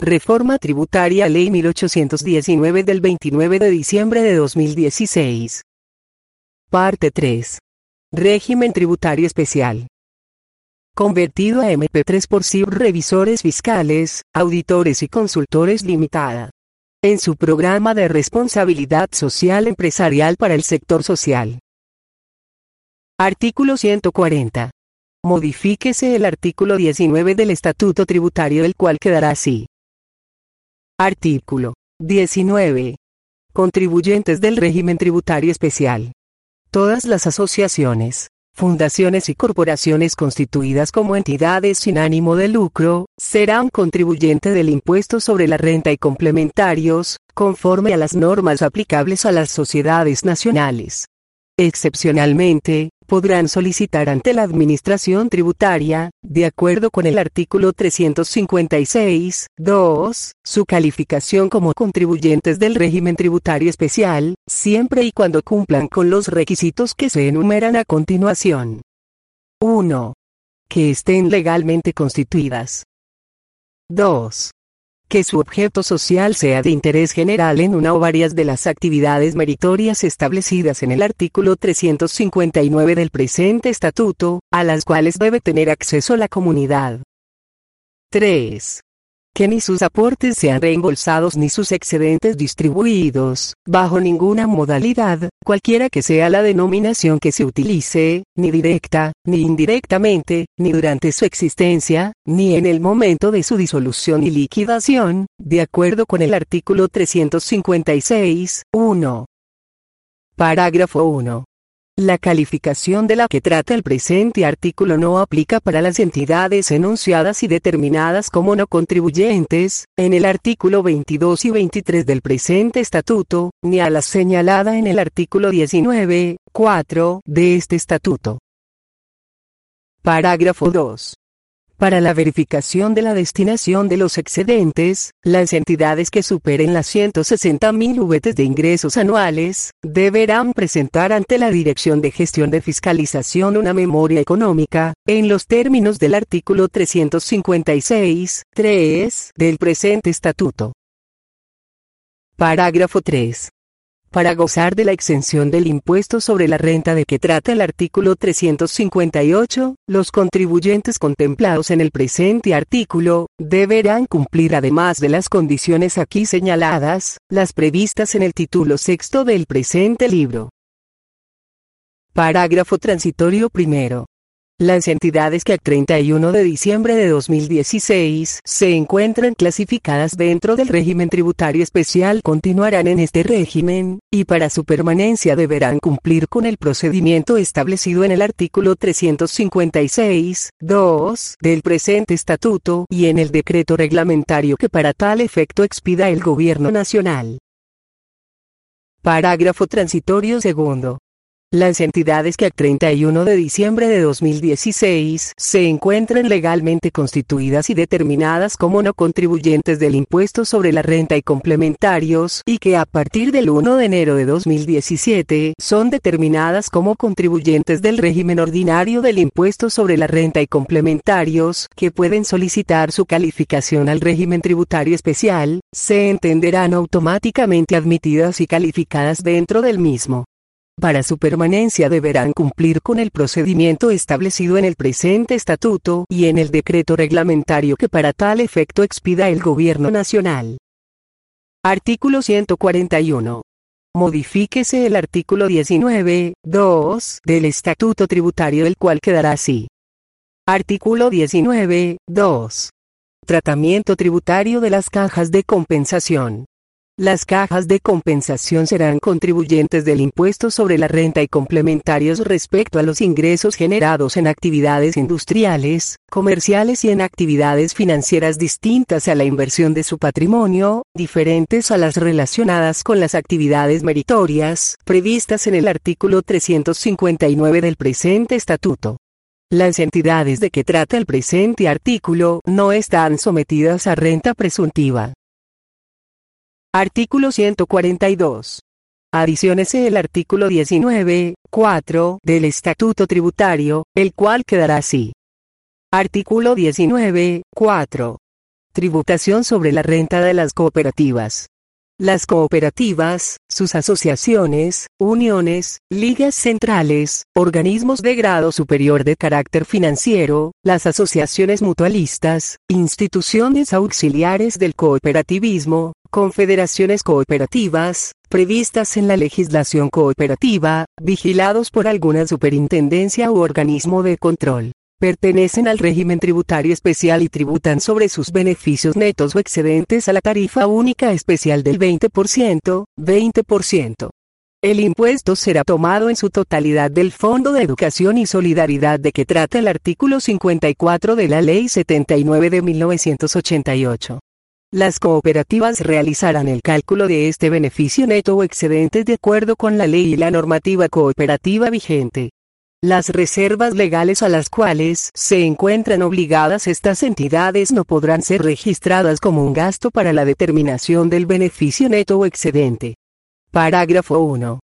Reforma Tributaria Ley 1819 del 29 de diciembre de 2016. Parte 3. Régimen Tributario Especial. Convertido a MP3 por CIB Revisores Fiscales, Auditores y Consultores Limitada. En su programa de responsabilidad social empresarial para el sector social. Artículo 140. Modifíquese el artículo 19 del Estatuto Tributario del cual quedará así. Artículo 19. Contribuyentes del régimen tributario especial. Todas las asociaciones, fundaciones y corporaciones constituidas como entidades sin ánimo de lucro, serán contribuyente del impuesto sobre la renta y complementarios, conforme a las normas aplicables a las sociedades nacionales. Excepcionalmente, podrán solicitar ante la Administración Tributaria, de acuerdo con el artículo 356, 2, su calificación como contribuyentes del régimen tributario especial, siempre y cuando cumplan con los requisitos que se enumeran a continuación. 1. Que estén legalmente constituidas. 2 que su objeto social sea de interés general en una o varias de las actividades meritorias establecidas en el artículo 359 del presente estatuto, a las cuales debe tener acceso la comunidad. 3 que ni sus aportes sean reembolsados ni sus excedentes distribuidos, bajo ninguna modalidad, cualquiera que sea la denominación que se utilice, ni directa, ni indirectamente, ni durante su existencia, ni en el momento de su disolución y liquidación, de acuerdo con el artículo 356, 1. Parágrafo 1. La calificación de la que trata el presente artículo no aplica para las entidades enunciadas y determinadas como no contribuyentes, en el artículo 22 y 23 del presente estatuto, ni a la señalada en el artículo 19, 4 de este estatuto. Parágrafo 2. Para la verificación de la destinación de los excedentes, las entidades que superen las 160.000 VT de ingresos anuales, deberán presentar ante la Dirección de Gestión de Fiscalización una memoria económica, en los términos del artículo 356, 3 del presente estatuto. Parágrafo 3 para gozar de la exención del impuesto sobre la renta de que trata el artículo 358, los contribuyentes contemplados en el presente artículo, deberán cumplir además de las condiciones aquí señaladas, las previstas en el título sexto del presente libro. Parágrafo transitorio primero. Las entidades que a 31 de diciembre de 2016 se encuentran clasificadas dentro del régimen tributario especial continuarán en este régimen, y para su permanencia deberán cumplir con el procedimiento establecido en el artículo 356, 2 del presente estatuto y en el decreto reglamentario que para tal efecto expida el Gobierno Nacional. Parágrafo transitorio segundo. Las entidades que a 31 de diciembre de 2016 se encuentren legalmente constituidas y determinadas como no contribuyentes del impuesto sobre la renta y complementarios y que a partir del 1 de enero de 2017 son determinadas como contribuyentes del régimen ordinario del impuesto sobre la renta y complementarios que pueden solicitar su calificación al régimen tributario especial, se entenderán automáticamente admitidas y calificadas dentro del mismo. Para su permanencia deberán cumplir con el procedimiento establecido en el presente estatuto y en el decreto reglamentario que para tal efecto expida el Gobierno Nacional. Artículo 141. Modifíquese el artículo 19, 2 del Estatuto Tributario del cual quedará así. Artículo 19, 2. Tratamiento tributario de las cajas de compensación. Las cajas de compensación serán contribuyentes del impuesto sobre la renta y complementarios respecto a los ingresos generados en actividades industriales, comerciales y en actividades financieras distintas a la inversión de su patrimonio, diferentes a las relacionadas con las actividades meritorias, previstas en el artículo 359 del presente estatuto. Las entidades de que trata el presente artículo no están sometidas a renta presuntiva. Artículo 142. Adiciónese el artículo 19, 4 del Estatuto Tributario, el cual quedará así. Artículo 19, 4. Tributación sobre la renta de las cooperativas. Las cooperativas, sus asociaciones, uniones, ligas centrales, organismos de grado superior de carácter financiero, las asociaciones mutualistas, instituciones auxiliares del cooperativismo, confederaciones cooperativas, previstas en la legislación cooperativa, vigilados por alguna superintendencia u organismo de control pertenecen al régimen tributario especial y tributan sobre sus beneficios netos o excedentes a la tarifa única especial del 20%, 20%. El impuesto será tomado en su totalidad del Fondo de Educación y Solidaridad de que trata el artículo 54 de la Ley 79 de 1988. Las cooperativas realizarán el cálculo de este beneficio neto o excedente de acuerdo con la ley y la normativa cooperativa vigente. Las reservas legales a las cuales se encuentran obligadas estas entidades no podrán ser registradas como un gasto para la determinación del beneficio neto o excedente. Parágrafo 1.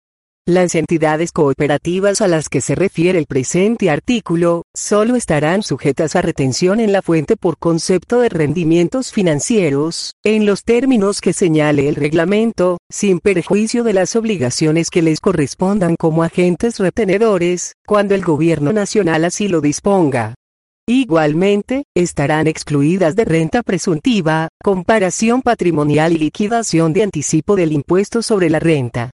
Las entidades cooperativas a las que se refiere el presente artículo, solo estarán sujetas a retención en la fuente por concepto de rendimientos financieros, en los términos que señale el reglamento, sin perjuicio de las obligaciones que les correspondan como agentes retenedores, cuando el gobierno nacional así lo disponga. Igualmente, estarán excluidas de renta presuntiva, comparación patrimonial y liquidación de anticipo del impuesto sobre la renta.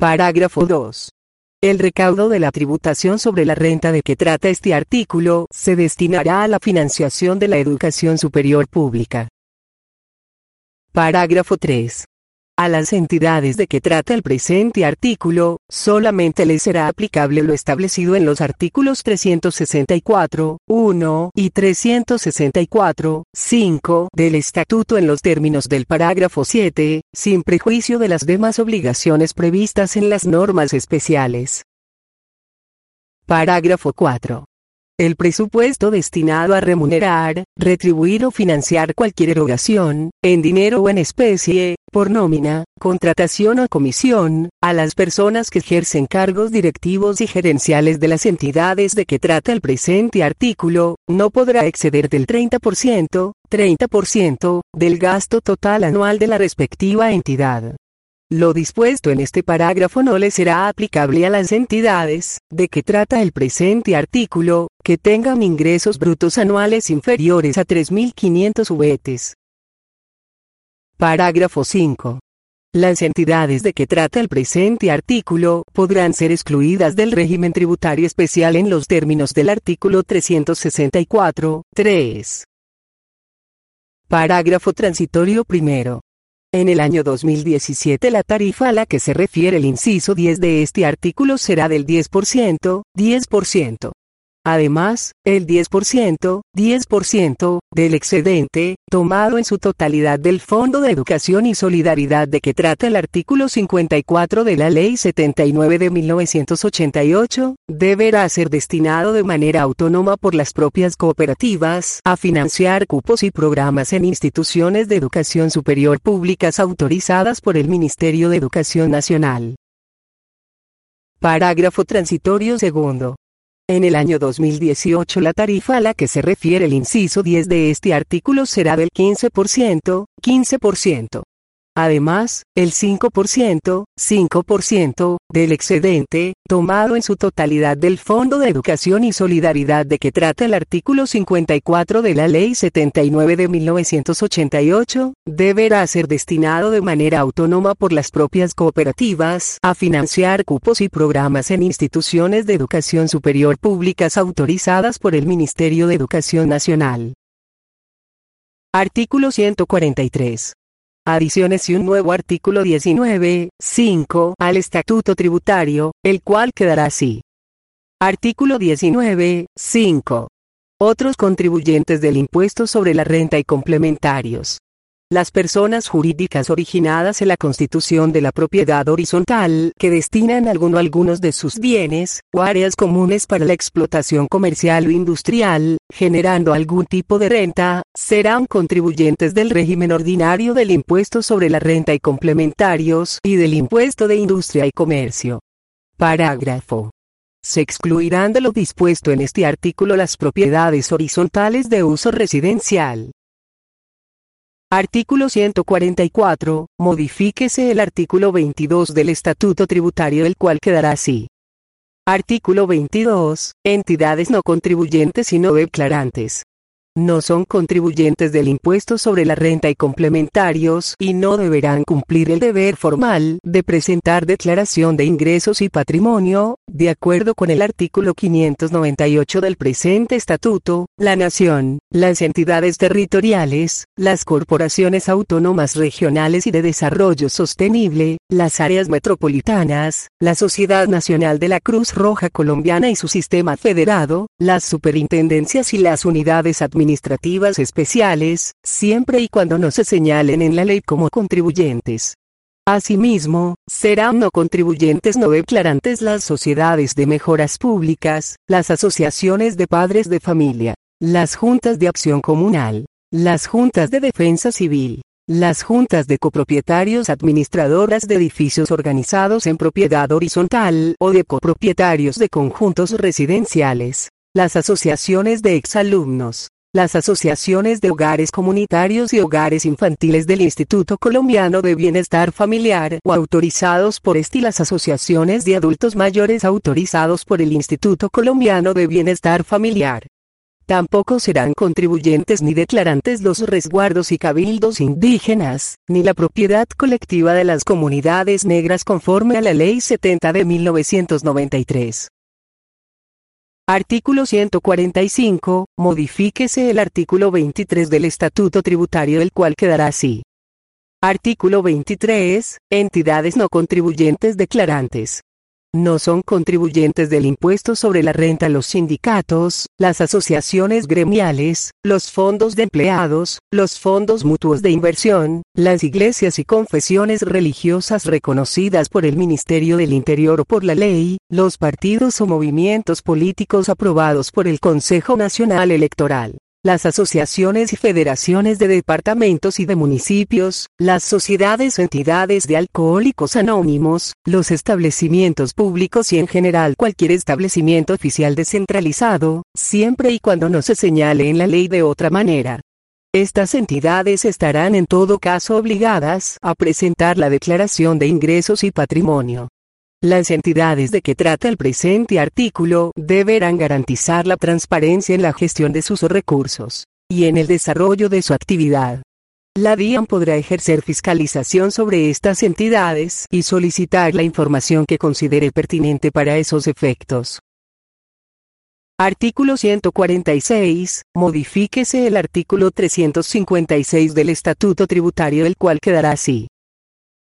Parágrafo 2. El recaudo de la tributación sobre la renta de que trata este artículo se destinará a la financiación de la educación superior pública. Parágrafo 3. A las entidades de que trata el presente artículo, solamente les será aplicable lo establecido en los artículos 364, 1 y 364, 5 del Estatuto en los términos del parágrafo 7, sin prejuicio de las demás obligaciones previstas en las normas especiales. Parágrafo 4. El presupuesto destinado a remunerar, retribuir o financiar cualquier erogación, en dinero o en especie, por nómina, contratación o comisión, a las personas que ejercen cargos directivos y gerenciales de las entidades de que trata el presente artículo, no podrá exceder del 30%, 30%, del gasto total anual de la respectiva entidad. Lo dispuesto en este parágrafo no le será aplicable a las entidades, de que trata el presente artículo, que tengan ingresos brutos anuales inferiores a 3.500 uvetes. Parágrafo 5. Las entidades de que trata el presente artículo podrán ser excluidas del régimen tributario especial en los términos del artículo 364, 3. Parágrafo transitorio primero. En el año 2017 la tarifa a la que se refiere el inciso 10 de este artículo será del 10%, 10%. Además, el 10%, 10% del excedente, tomado en su totalidad del Fondo de Educación y Solidaridad de que trata el artículo 54 de la Ley 79 de 1988, deberá ser destinado de manera autónoma por las propias cooperativas a financiar cupos y programas en instituciones de educación superior públicas autorizadas por el Ministerio de Educación Nacional. Parágrafo transitorio segundo. En el año 2018 la tarifa a la que se refiere el inciso 10 de este artículo será del 15%, 15%. Además, el 5%, 5% del excedente, tomado en su totalidad del Fondo de Educación y Solidaridad de que trata el artículo 54 de la Ley 79 de 1988, deberá ser destinado de manera autónoma por las propias cooperativas a financiar cupos y programas en instituciones de educación superior públicas autorizadas por el Ministerio de Educación Nacional. Artículo 143. Adiciones y un nuevo artículo 19, 5 al Estatuto Tributario, el cual quedará así. Artículo 19, 5. Otros contribuyentes del impuesto sobre la renta y complementarios. Las personas jurídicas originadas en la constitución de la propiedad horizontal que destinan alguno algunos de sus bienes o áreas comunes para la explotación comercial o industrial, generando algún tipo de renta, serán contribuyentes del régimen ordinario del impuesto sobre la renta y complementarios y del impuesto de industria y comercio. Parágrafo. Se excluirán de lo dispuesto en este artículo las propiedades horizontales de uso residencial Artículo 144. Modifíquese el artículo 22 del Estatuto Tributario el cual quedará así. Artículo 22. Entidades no contribuyentes y no declarantes no son contribuyentes del impuesto sobre la renta y complementarios y no deberán cumplir el deber formal de presentar declaración de ingresos y patrimonio, de acuerdo con el artículo 598 del presente estatuto, la nación, las entidades territoriales, las corporaciones autónomas regionales y de desarrollo sostenible, las áreas metropolitanas, la Sociedad Nacional de la Cruz Roja Colombiana y su sistema federado, las superintendencias y las unidades administrativas administrativas especiales, siempre y cuando no se señalen en la ley como contribuyentes. Asimismo, serán no contribuyentes no declarantes las sociedades de mejoras públicas, las asociaciones de padres de familia, las juntas de acción comunal, las juntas de defensa civil, las juntas de copropietarios administradoras de edificios organizados en propiedad horizontal o de copropietarios de conjuntos residenciales, las asociaciones de exalumnos, las asociaciones de hogares comunitarios y hogares infantiles del Instituto Colombiano de Bienestar Familiar o autorizados por este y las asociaciones de adultos mayores autorizados por el Instituto Colombiano de Bienestar Familiar. Tampoco serán contribuyentes ni declarantes los resguardos y cabildos indígenas, ni la propiedad colectiva de las comunidades negras conforme a la Ley 70 de 1993. Artículo 145. Modifíquese el artículo 23 del Estatuto Tributario el cual quedará así. Artículo 23. Entidades no contribuyentes declarantes no son contribuyentes del impuesto sobre la renta los sindicatos, las asociaciones gremiales, los fondos de empleados, los fondos mutuos de inversión, las iglesias y confesiones religiosas reconocidas por el Ministerio del Interior o por la ley, los partidos o movimientos políticos aprobados por el Consejo Nacional Electoral las asociaciones y federaciones de departamentos y de municipios, las sociedades o entidades de alcohólicos anónimos, los establecimientos públicos y en general cualquier establecimiento oficial descentralizado, siempre y cuando no se señale en la ley de otra manera. Estas entidades estarán en todo caso obligadas a presentar la declaración de ingresos y patrimonio. Las entidades de que trata el presente artículo deberán garantizar la transparencia en la gestión de sus recursos y en el desarrollo de su actividad. La DIAN podrá ejercer fiscalización sobre estas entidades y solicitar la información que considere pertinente para esos efectos. Artículo 146. Modifíquese el artículo 356 del Estatuto Tributario el cual quedará así.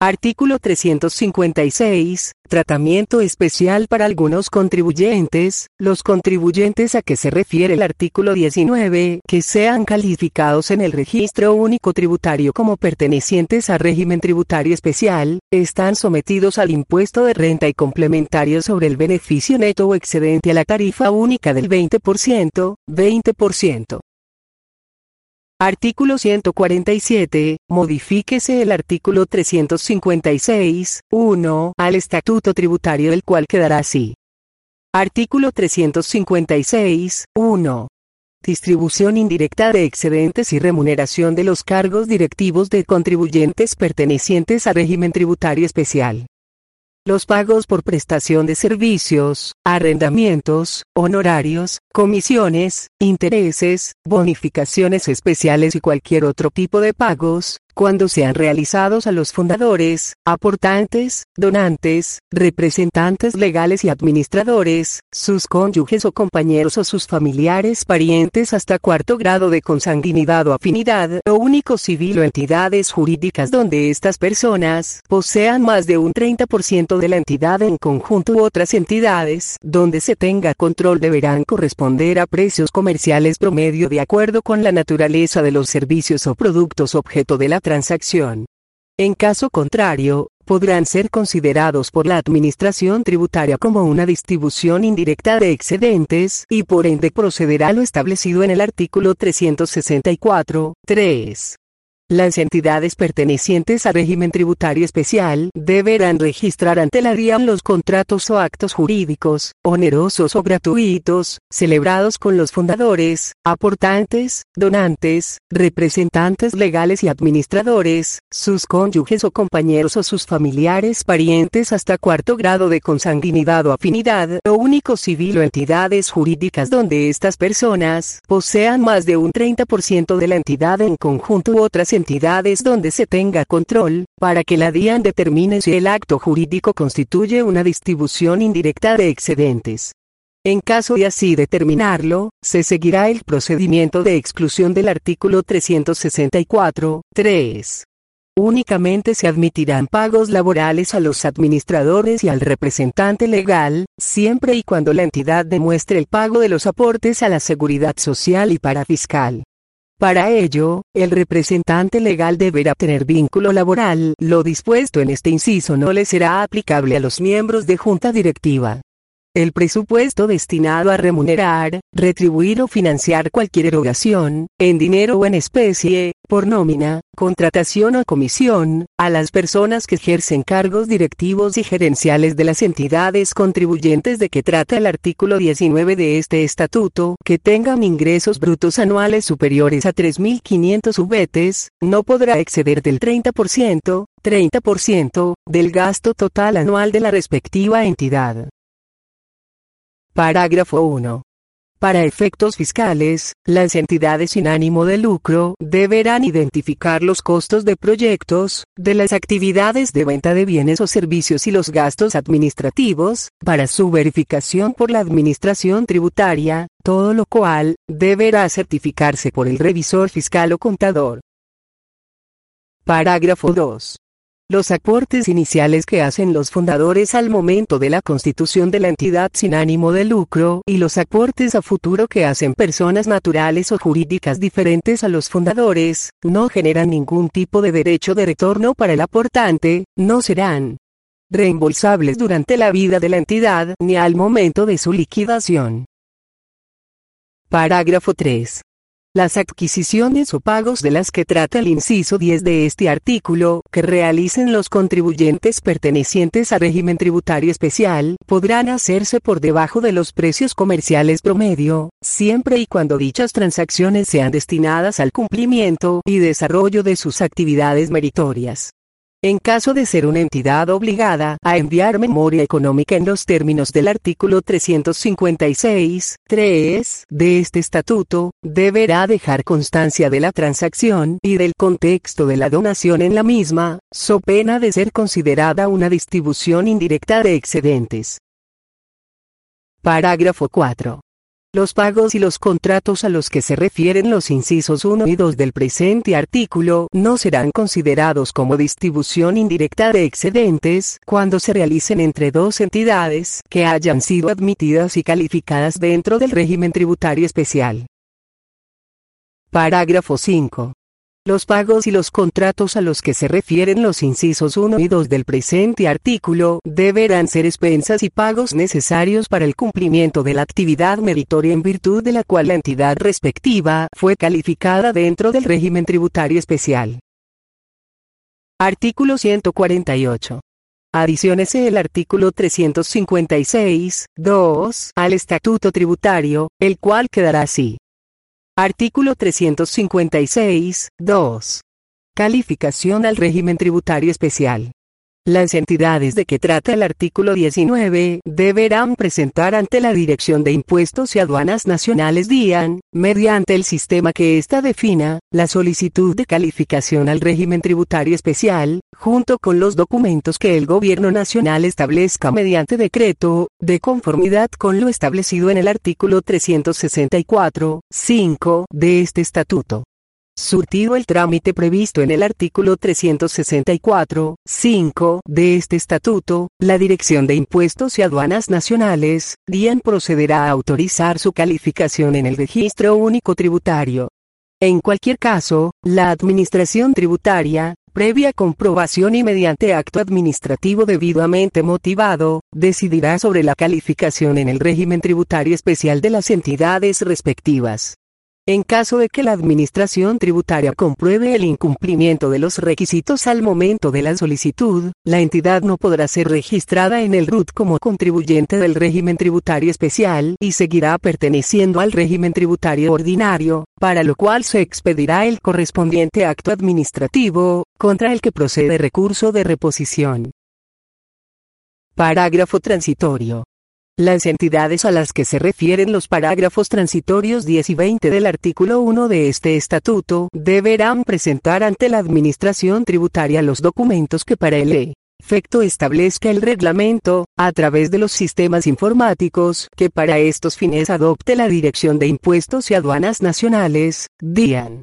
Artículo 356. Tratamiento especial para algunos contribuyentes. Los contribuyentes a que se refiere el artículo 19, que sean calificados en el registro único tributario como pertenecientes a régimen tributario especial, están sometidos al impuesto de renta y complementario sobre el beneficio neto o excedente a la tarifa única del 20%, 20%. Artículo 147. Modifíquese el artículo 356, 1, al Estatuto Tributario del cual quedará así. Artículo 356, 1. Distribución indirecta de excedentes y remuneración de los cargos directivos de contribuyentes pertenecientes a régimen tributario especial. Los pagos por prestación de servicios, arrendamientos, honorarios, comisiones, intereses, bonificaciones especiales y cualquier otro tipo de pagos, cuando sean realizados a los fundadores, aportantes, donantes, representantes legales y administradores, sus cónyuges o compañeros o sus familiares parientes hasta cuarto grado de consanguinidad o afinidad, o único civil o entidades jurídicas donde estas personas posean más de un 30% de la entidad en conjunto u otras entidades donde se tenga control deberán corresponder a precios comerciales promedio de acuerdo con la naturaleza de los servicios o productos objeto de la transacción. En caso contrario, podrán ser considerados por la Administración Tributaria como una distribución indirecta de excedentes y por ende procederá lo establecido en el artículo 364, 3. Las entidades pertenecientes al régimen tributario especial deberán registrar ante la DIAN los contratos o actos jurídicos, onerosos o gratuitos, celebrados con los fundadores, aportantes, donantes, representantes legales y administradores, sus cónyuges o compañeros o sus familiares parientes hasta cuarto grado de consanguinidad o afinidad. O único civil o entidades jurídicas donde estas personas posean más de un 30% de la entidad en conjunto u otras entidades donde se tenga control, para que la DIAN determine si el acto jurídico constituye una distribución indirecta de excedentes. En caso de así determinarlo, se seguirá el procedimiento de exclusión del artículo 364, 3. Únicamente se admitirán pagos laborales a los administradores y al representante legal, siempre y cuando la entidad demuestre el pago de los aportes a la seguridad social y para fiscal. Para ello, el representante legal deberá tener vínculo laboral. Lo dispuesto en este inciso no le será aplicable a los miembros de junta directiva. El presupuesto destinado a remunerar, retribuir o financiar cualquier erogación, en dinero o en especie, por nómina, contratación o comisión, a las personas que ejercen cargos directivos y gerenciales de las entidades contribuyentes de que trata el artículo 19 de este estatuto, que tengan ingresos brutos anuales superiores a 3.500 ubetes, no podrá exceder del 30%, 30%, del gasto total anual de la respectiva entidad. Parágrafo 1. Para efectos fiscales, las entidades sin ánimo de lucro deberán identificar los costos de proyectos, de las actividades de venta de bienes o servicios y los gastos administrativos, para su verificación por la Administración Tributaria, todo lo cual deberá certificarse por el revisor fiscal o contador. Parágrafo 2. Los aportes iniciales que hacen los fundadores al momento de la constitución de la entidad sin ánimo de lucro y los aportes a futuro que hacen personas naturales o jurídicas diferentes a los fundadores, no generan ningún tipo de derecho de retorno para el aportante, no serán reembolsables durante la vida de la entidad ni al momento de su liquidación. Parágrafo 3. Las adquisiciones o pagos de las que trata el inciso 10 de este artículo, que realicen los contribuyentes pertenecientes al régimen tributario especial, podrán hacerse por debajo de los precios comerciales promedio, siempre y cuando dichas transacciones sean destinadas al cumplimiento y desarrollo de sus actividades meritorias. En caso de ser una entidad obligada a enviar memoria económica en los términos del artículo 356, 3 de este estatuto, deberá dejar constancia de la transacción y del contexto de la donación en la misma, so pena de ser considerada una distribución indirecta de excedentes. Parágrafo 4. Los pagos y los contratos a los que se refieren los incisos 1 y 2 del presente artículo no serán considerados como distribución indirecta de excedentes cuando se realicen entre dos entidades que hayan sido admitidas y calificadas dentro del régimen tributario especial. Parágrafo 5. Los pagos y los contratos a los que se refieren los incisos 1 y 2 del presente artículo deberán ser expensas y pagos necesarios para el cumplimiento de la actividad meritoria en virtud de la cual la entidad respectiva fue calificada dentro del régimen tributario especial. Artículo 148. Adiciónese el artículo 356, 2, al Estatuto Tributario, el cual quedará así. Artículo 356, 2. Calificación al régimen tributario especial. Las entidades de que trata el artículo 19 deberán presentar ante la Dirección de Impuestos y Aduanas Nacionales DIAN, mediante el sistema que ésta defina, la solicitud de calificación al régimen tributario especial, junto con los documentos que el Gobierno Nacional establezca mediante decreto, de conformidad con lo establecido en el artículo 364, 5 de este estatuto. Surtido el trámite previsto en el artículo 364, 5 de este estatuto, la Dirección de Impuestos y Aduanas Nacionales, DIAN procederá a autorizar su calificación en el Registro Único Tributario. En cualquier caso, la Administración Tributaria, previa comprobación y mediante acto administrativo debidamente motivado, decidirá sobre la calificación en el régimen tributario especial de las entidades respectivas. En caso de que la Administración Tributaria compruebe el incumplimiento de los requisitos al momento de la solicitud, la entidad no podrá ser registrada en el RUT como contribuyente del régimen tributario especial y seguirá perteneciendo al régimen tributario ordinario, para lo cual se expedirá el correspondiente acto administrativo, contra el que procede recurso de reposición. Parágrafo transitorio. Las entidades a las que se refieren los parágrafos transitorios 10 y 20 del artículo 1 de este estatuto deberán presentar ante la Administración Tributaria los documentos que para el efecto establezca el reglamento, a través de los sistemas informáticos que para estos fines adopte la Dirección de Impuestos y Aduanas Nacionales, DIAN.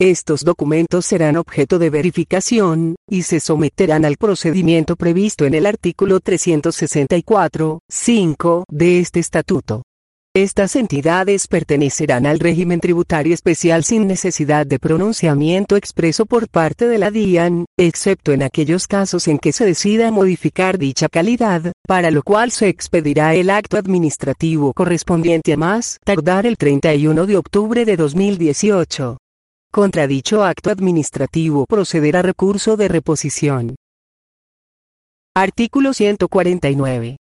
Estos documentos serán objeto de verificación, y se someterán al procedimiento previsto en el artículo 364, 5 de este estatuto. Estas entidades pertenecerán al régimen tributario especial sin necesidad de pronunciamiento expreso por parte de la DIAN, excepto en aquellos casos en que se decida modificar dicha calidad, para lo cual se expedirá el acto administrativo correspondiente a más tardar el 31 de octubre de 2018. Contra dicho acto administrativo procederá recurso de reposición. Artículo 149.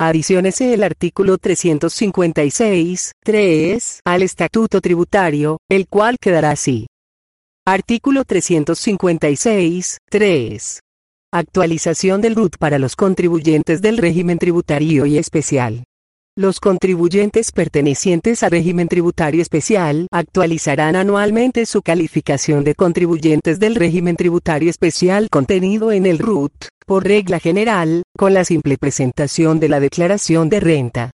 Adiciónese el artículo 356, 3, al Estatuto Tributario, el cual quedará así. Artículo 356, 3. Actualización del RUT para los contribuyentes del régimen tributario y especial. Los contribuyentes pertenecientes a régimen tributario especial actualizarán anualmente su calificación de contribuyentes del régimen tributario especial contenido en el RUT, por regla general, con la simple presentación de la declaración de renta.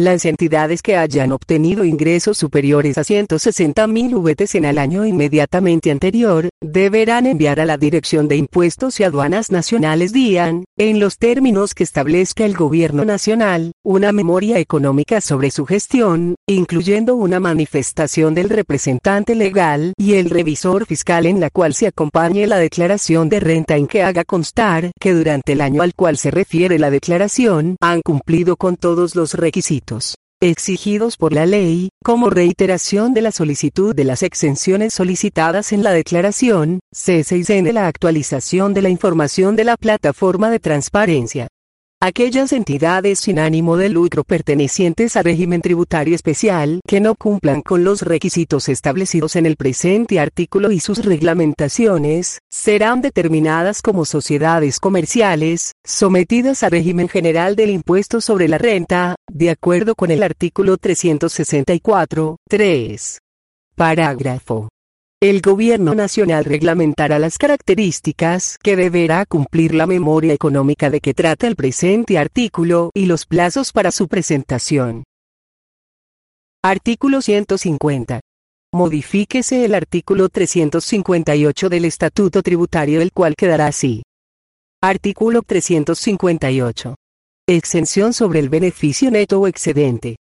Las entidades que hayan obtenido ingresos superiores a 160.000 VTs en el año inmediatamente anterior, deberán enviar a la Dirección de Impuestos y Aduanas Nacionales DIAN, en los términos que establezca el Gobierno Nacional, una memoria económica sobre su gestión, incluyendo una manifestación del representante legal y el revisor fiscal en la cual se acompañe la declaración de renta en que haga constar que durante el año al cual se refiere la declaración han cumplido con todos los requisitos exigidos por la ley, como reiteración de la solicitud de las exenciones solicitadas en la declaración, C6N de la actualización de la información de la plataforma de transparencia. Aquellas entidades sin ánimo de lucro pertenecientes a régimen tributario especial que no cumplan con los requisitos establecidos en el presente artículo y sus reglamentaciones, serán determinadas como sociedades comerciales, sometidas a régimen general del impuesto sobre la renta, de acuerdo con el artículo 364, 3. Parágrafo el Gobierno Nacional reglamentará las características que deberá cumplir la memoria económica de que trata el presente artículo y los plazos para su presentación. Artículo 150. Modifíquese el artículo 358 del Estatuto Tributario el cual quedará así. Artículo 358. Exención sobre el beneficio neto o excedente.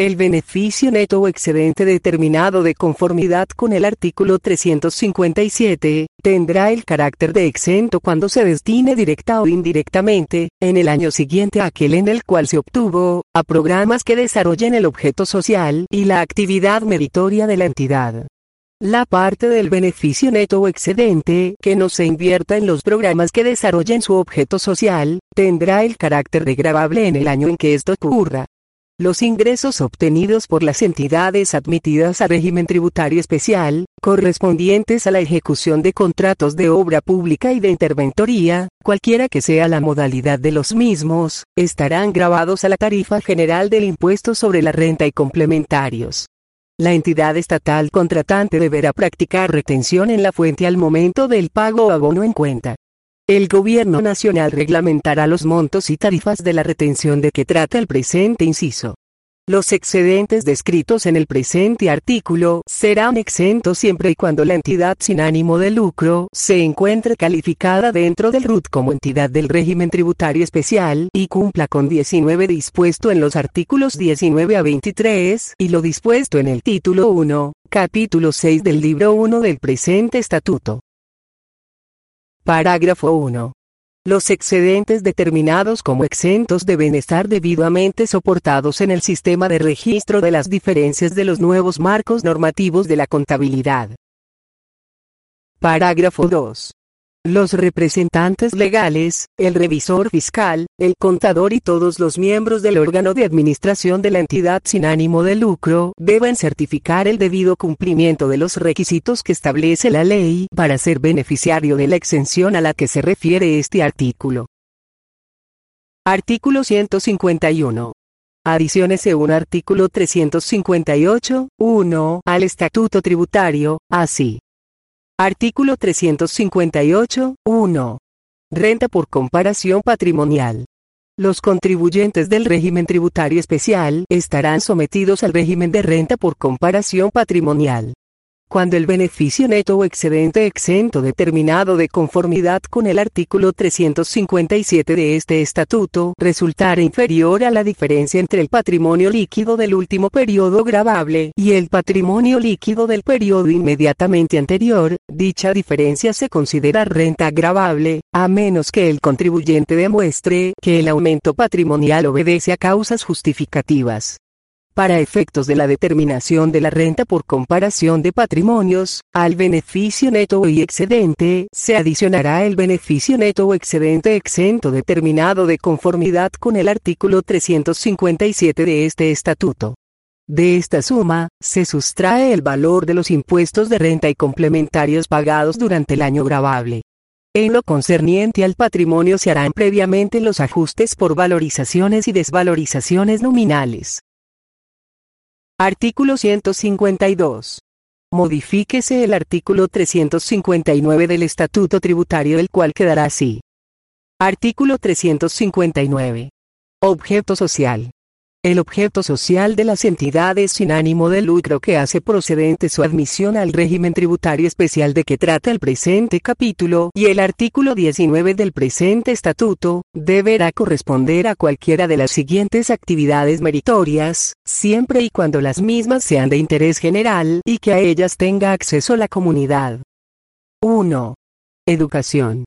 El beneficio neto o excedente determinado de conformidad con el artículo 357, tendrá el carácter de exento cuando se destine directa o indirectamente, en el año siguiente a aquel en el cual se obtuvo, a programas que desarrollen el objeto social y la actividad meritoria de la entidad. La parte del beneficio neto o excedente que no se invierta en los programas que desarrollen su objeto social, tendrá el carácter de grabable en el año en que esto ocurra. Los ingresos obtenidos por las entidades admitidas a régimen tributario especial, correspondientes a la ejecución de contratos de obra pública y de interventoría, cualquiera que sea la modalidad de los mismos, estarán grabados a la tarifa general del impuesto sobre la renta y complementarios. La entidad estatal contratante deberá practicar retención en la fuente al momento del pago o abono en cuenta. El Gobierno Nacional reglamentará los montos y tarifas de la retención de que trata el presente inciso. Los excedentes descritos en el presente artículo serán exentos siempre y cuando la entidad sin ánimo de lucro se encuentre calificada dentro del RUT como entidad del régimen tributario especial y cumpla con 19 dispuesto en los artículos 19 a 23 y lo dispuesto en el título 1, capítulo 6 del libro 1 del presente estatuto. Parágrafo 1. Los excedentes determinados como exentos deben estar debidamente soportados en el sistema de registro de las diferencias de los nuevos marcos normativos de la contabilidad. Parágrafo 2. Los representantes legales, el revisor fiscal, el contador y todos los miembros del órgano de administración de la entidad sin ánimo de lucro deben certificar el debido cumplimiento de los requisitos que establece la ley para ser beneficiario de la exención a la que se refiere este artículo. Artículo 151. Adiciones según artículo 358, 1, al Estatuto Tributario, así Artículo 358, 1. Renta por comparación patrimonial. Los contribuyentes del régimen tributario especial estarán sometidos al régimen de renta por comparación patrimonial cuando el beneficio neto o excedente exento determinado de conformidad con el artículo 357 de este estatuto resultara inferior a la diferencia entre el patrimonio líquido del último periodo gravable y el patrimonio líquido del periodo inmediatamente anterior, dicha diferencia se considera renta gravable, a menos que el contribuyente demuestre que el aumento patrimonial obedece a causas justificativas. Para efectos de la determinación de la renta por comparación de patrimonios, al beneficio neto y excedente se adicionará el beneficio neto o excedente exento determinado de conformidad con el artículo 357 de este estatuto. De esta suma, se sustrae el valor de los impuestos de renta y complementarios pagados durante el año grabable. En lo concerniente al patrimonio se harán previamente los ajustes por valorizaciones y desvalorizaciones nominales. Artículo 152. Modifíquese el artículo 359 del Estatuto Tributario el cual quedará así. Artículo 359. Objeto social. El objeto social de las entidades sin ánimo de lucro que hace procedente su admisión al régimen tributario especial de que trata el presente capítulo y el artículo 19 del presente estatuto, deberá corresponder a cualquiera de las siguientes actividades meritorias, siempre y cuando las mismas sean de interés general y que a ellas tenga acceso la comunidad. 1. Educación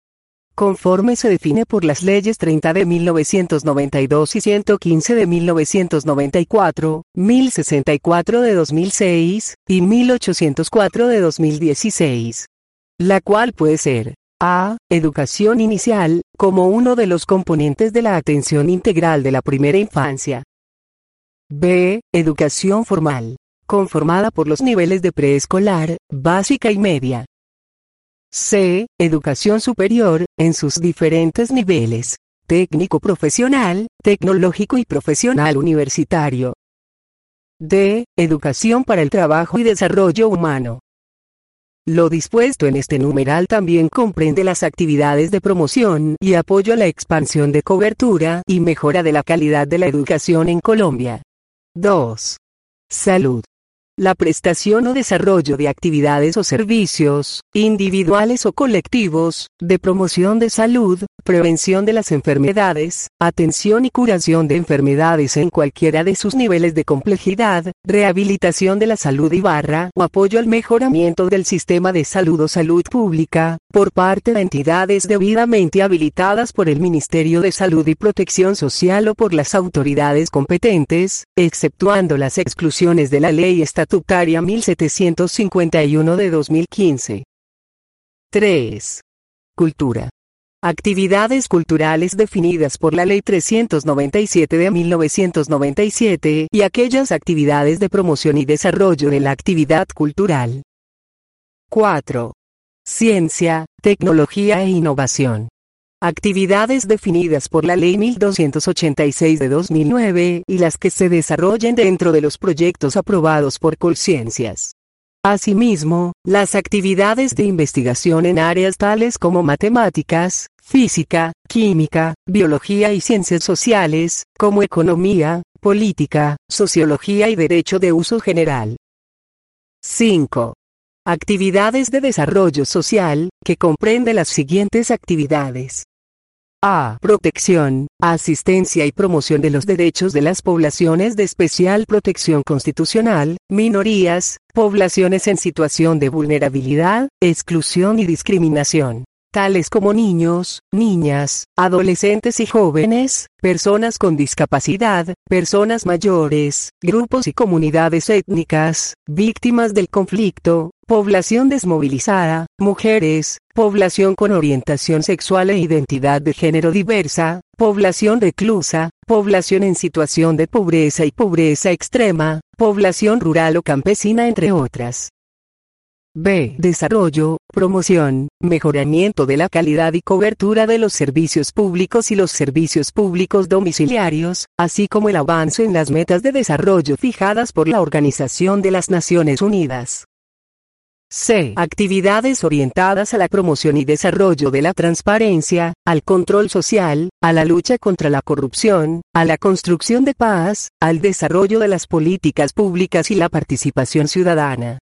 conforme se define por las leyes 30 de 1992 y 115 de 1994, 1064 de 2006, y 1804 de 2016. La cual puede ser a. Educación inicial, como uno de los componentes de la atención integral de la primera infancia. B. Educación formal, conformada por los niveles de preescolar, básica y media. C. Educación superior, en sus diferentes niveles. Técnico profesional, tecnológico y profesional universitario. D. Educación para el trabajo y desarrollo humano. Lo dispuesto en este numeral también comprende las actividades de promoción y apoyo a la expansión de cobertura y mejora de la calidad de la educación en Colombia. 2. Salud la prestación o desarrollo de actividades o servicios, individuales o colectivos, de promoción de salud, prevención de las enfermedades, atención y curación de enfermedades en cualquiera de sus niveles de complejidad, rehabilitación de la salud y barra o apoyo al mejoramiento del sistema de salud o salud pública, por parte de entidades debidamente habilitadas por el Ministerio de Salud y Protección Social o por las autoridades competentes, exceptuando las exclusiones de la ley estatutaria 1751 de 2015. 3. Cultura Actividades culturales definidas por la Ley 397 de 1997 y aquellas actividades de promoción y desarrollo de la actividad cultural. 4. Ciencia, tecnología e innovación. Actividades definidas por la Ley 1286 de 2009 y las que se desarrollen dentro de los proyectos aprobados por Colciencias. Asimismo, las actividades de investigación en áreas tales como matemáticas, física, química, biología y ciencias sociales, como economía, política, sociología y derecho de uso general. 5. Actividades de desarrollo social, que comprende las siguientes actividades. A. Protección, asistencia y promoción de los derechos de las poblaciones de especial protección constitucional, minorías, poblaciones en situación de vulnerabilidad, exclusión y discriminación tales como niños, niñas, adolescentes y jóvenes, personas con discapacidad, personas mayores, grupos y comunidades étnicas, víctimas del conflicto, población desmovilizada, mujeres, población con orientación sexual e identidad de género diversa, población reclusa, población en situación de pobreza y pobreza extrema, población rural o campesina entre otras. B. Desarrollo, promoción, mejoramiento de la calidad y cobertura de los servicios públicos y los servicios públicos domiciliarios, así como el avance en las metas de desarrollo fijadas por la Organización de las Naciones Unidas. C. Actividades orientadas a la promoción y desarrollo de la transparencia, al control social, a la lucha contra la corrupción, a la construcción de paz, al desarrollo de las políticas públicas y la participación ciudadana.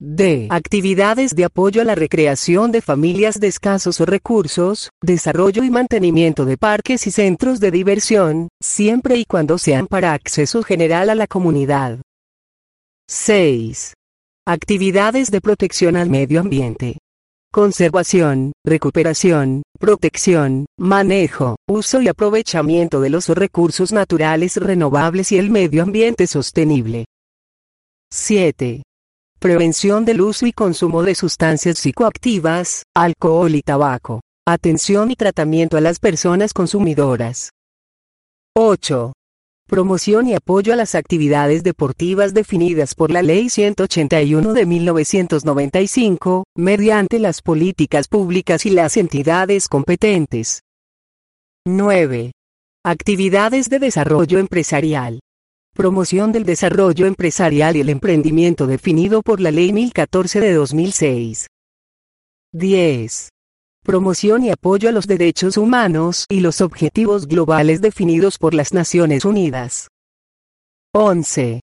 D. Actividades de apoyo a la recreación de familias de escasos recursos, desarrollo y mantenimiento de parques y centros de diversión, siempre y cuando sean para acceso general a la comunidad. 6. Actividades de protección al medio ambiente. Conservación, recuperación, protección, manejo, uso y aprovechamiento de los recursos naturales renovables y el medio ambiente sostenible. 7 prevención del uso y consumo de sustancias psicoactivas, alcohol y tabaco, atención y tratamiento a las personas consumidoras. 8. Promoción y apoyo a las actividades deportivas definidas por la Ley 181 de 1995, mediante las políticas públicas y las entidades competentes. 9. Actividades de desarrollo empresarial. Promoción del desarrollo empresarial y el emprendimiento definido por la Ley 1014 de 2006. 10. Promoción y apoyo a los derechos humanos y los objetivos globales definidos por las Naciones Unidas. 11.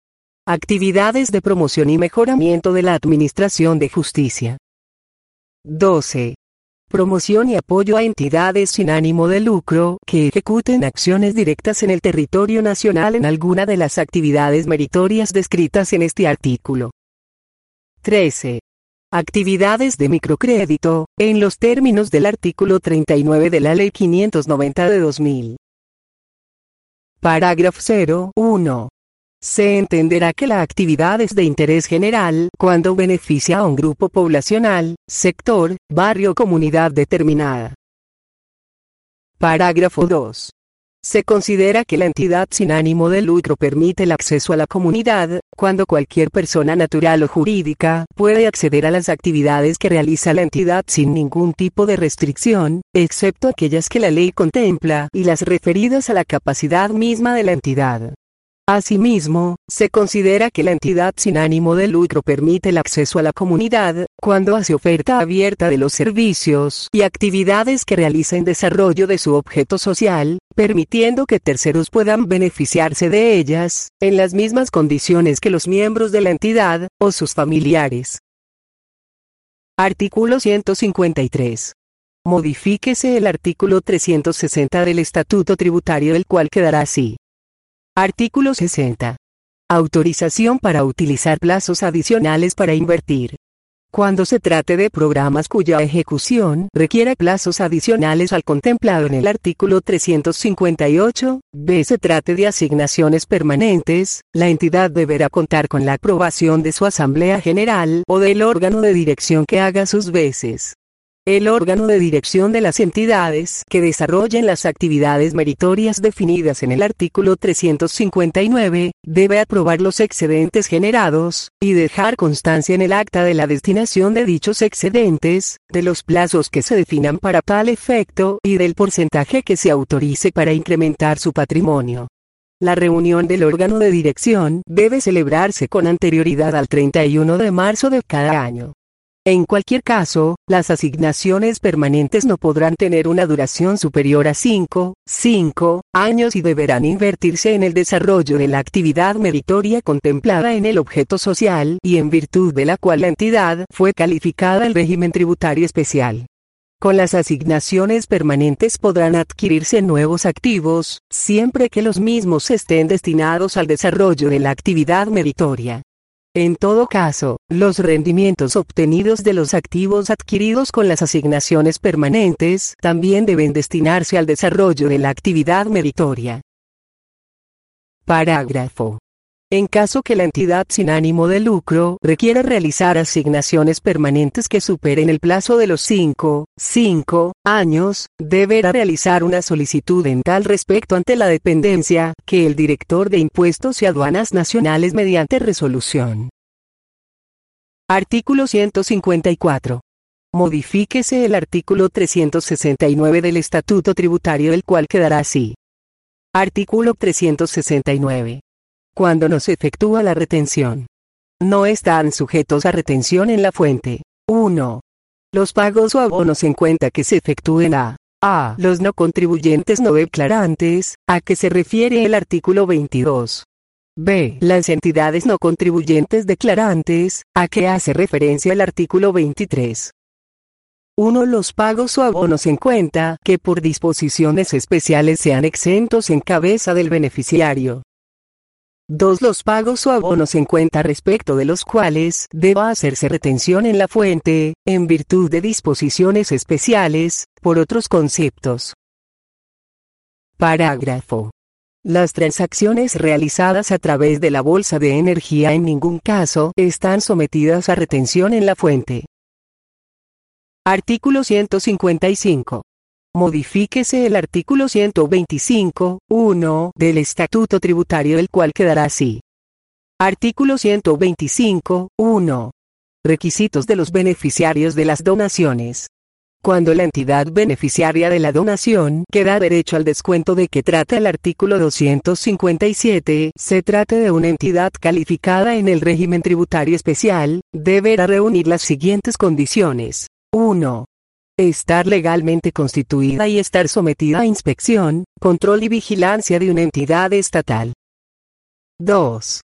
Actividades de promoción y mejoramiento de la Administración de Justicia. 12 promoción y apoyo a entidades sin ánimo de lucro que ejecuten acciones directas en el territorio nacional en alguna de las actividades meritorias descritas en este artículo. 13. Actividades de microcrédito, en los términos del artículo 39 de la Ley 590 de 2000. Parágrafo 0. 1. Se entenderá que la actividad es de interés general cuando beneficia a un grupo poblacional, sector, barrio o comunidad determinada. Parágrafo 2. Se considera que la entidad sin ánimo de lucro permite el acceso a la comunidad, cuando cualquier persona natural o jurídica puede acceder a las actividades que realiza la entidad sin ningún tipo de restricción, excepto aquellas que la ley contempla y las referidas a la capacidad misma de la entidad. Asimismo, se considera que la entidad sin ánimo de lucro permite el acceso a la comunidad, cuando hace oferta abierta de los servicios y actividades que realiza en desarrollo de su objeto social, permitiendo que terceros puedan beneficiarse de ellas, en las mismas condiciones que los miembros de la entidad, o sus familiares. Artículo 153. Modifíquese el artículo 360 del Estatuto Tributario el cual quedará así. Artículo 60. Autorización para utilizar plazos adicionales para invertir. Cuando se trate de programas cuya ejecución requiere plazos adicionales al contemplado en el artículo 358, b se trate de asignaciones permanentes, la entidad deberá contar con la aprobación de su Asamblea General o del órgano de dirección que haga sus veces. El órgano de dirección de las entidades que desarrollen las actividades meritorias definidas en el artículo 359, debe aprobar los excedentes generados, y dejar constancia en el acta de la destinación de dichos excedentes, de los plazos que se definan para tal efecto y del porcentaje que se autorice para incrementar su patrimonio. La reunión del órgano de dirección debe celebrarse con anterioridad al 31 de marzo de cada año. En cualquier caso, las asignaciones permanentes no podrán tener una duración superior a 5, 5 años y deberán invertirse en el desarrollo de la actividad meritoria contemplada en el objeto social y en virtud de la cual la entidad fue calificada el régimen tributario especial. Con las asignaciones permanentes podrán adquirirse nuevos activos, siempre que los mismos estén destinados al desarrollo de la actividad meritoria. En todo caso, los rendimientos obtenidos de los activos adquiridos con las asignaciones permanentes también deben destinarse al desarrollo de la actividad meritoria. Parágrafo. En caso que la entidad sin ánimo de lucro requiera realizar asignaciones permanentes que superen el plazo de los 5, 5 años, deberá realizar una solicitud en tal respecto ante la dependencia, que el director de impuestos y aduanas nacionales mediante resolución. Artículo 154. Modifíquese el artículo 369 del Estatuto Tributario el cual quedará así. Artículo 369 cuando no se efectúa la retención. No están sujetos a retención en la fuente. 1. Los pagos o abonos en cuenta que se efectúen a a. Los no contribuyentes no declarantes, a que se refiere el artículo 22. B. Las entidades no contribuyentes declarantes, a que hace referencia el artículo 23. 1. Los pagos o abonos en cuenta que por disposiciones especiales sean exentos en cabeza del beneficiario. 2. Los pagos o abonos en cuenta respecto de los cuales deba hacerse retención en la fuente, en virtud de disposiciones especiales, por otros conceptos. Parágrafo. Las transacciones realizadas a través de la bolsa de energía en ningún caso están sometidas a retención en la fuente. Artículo 155. Modifíquese el artículo 125, 1 del Estatuto Tributario el cual quedará así. Artículo 125, 1. Requisitos de los beneficiarios de las donaciones. Cuando la entidad beneficiaria de la donación queda derecho al descuento de que trata el artículo 257, se trate de una entidad calificada en el régimen tributario especial, deberá reunir las siguientes condiciones. 1 estar legalmente constituida y estar sometida a inspección, control y vigilancia de una entidad estatal. 2.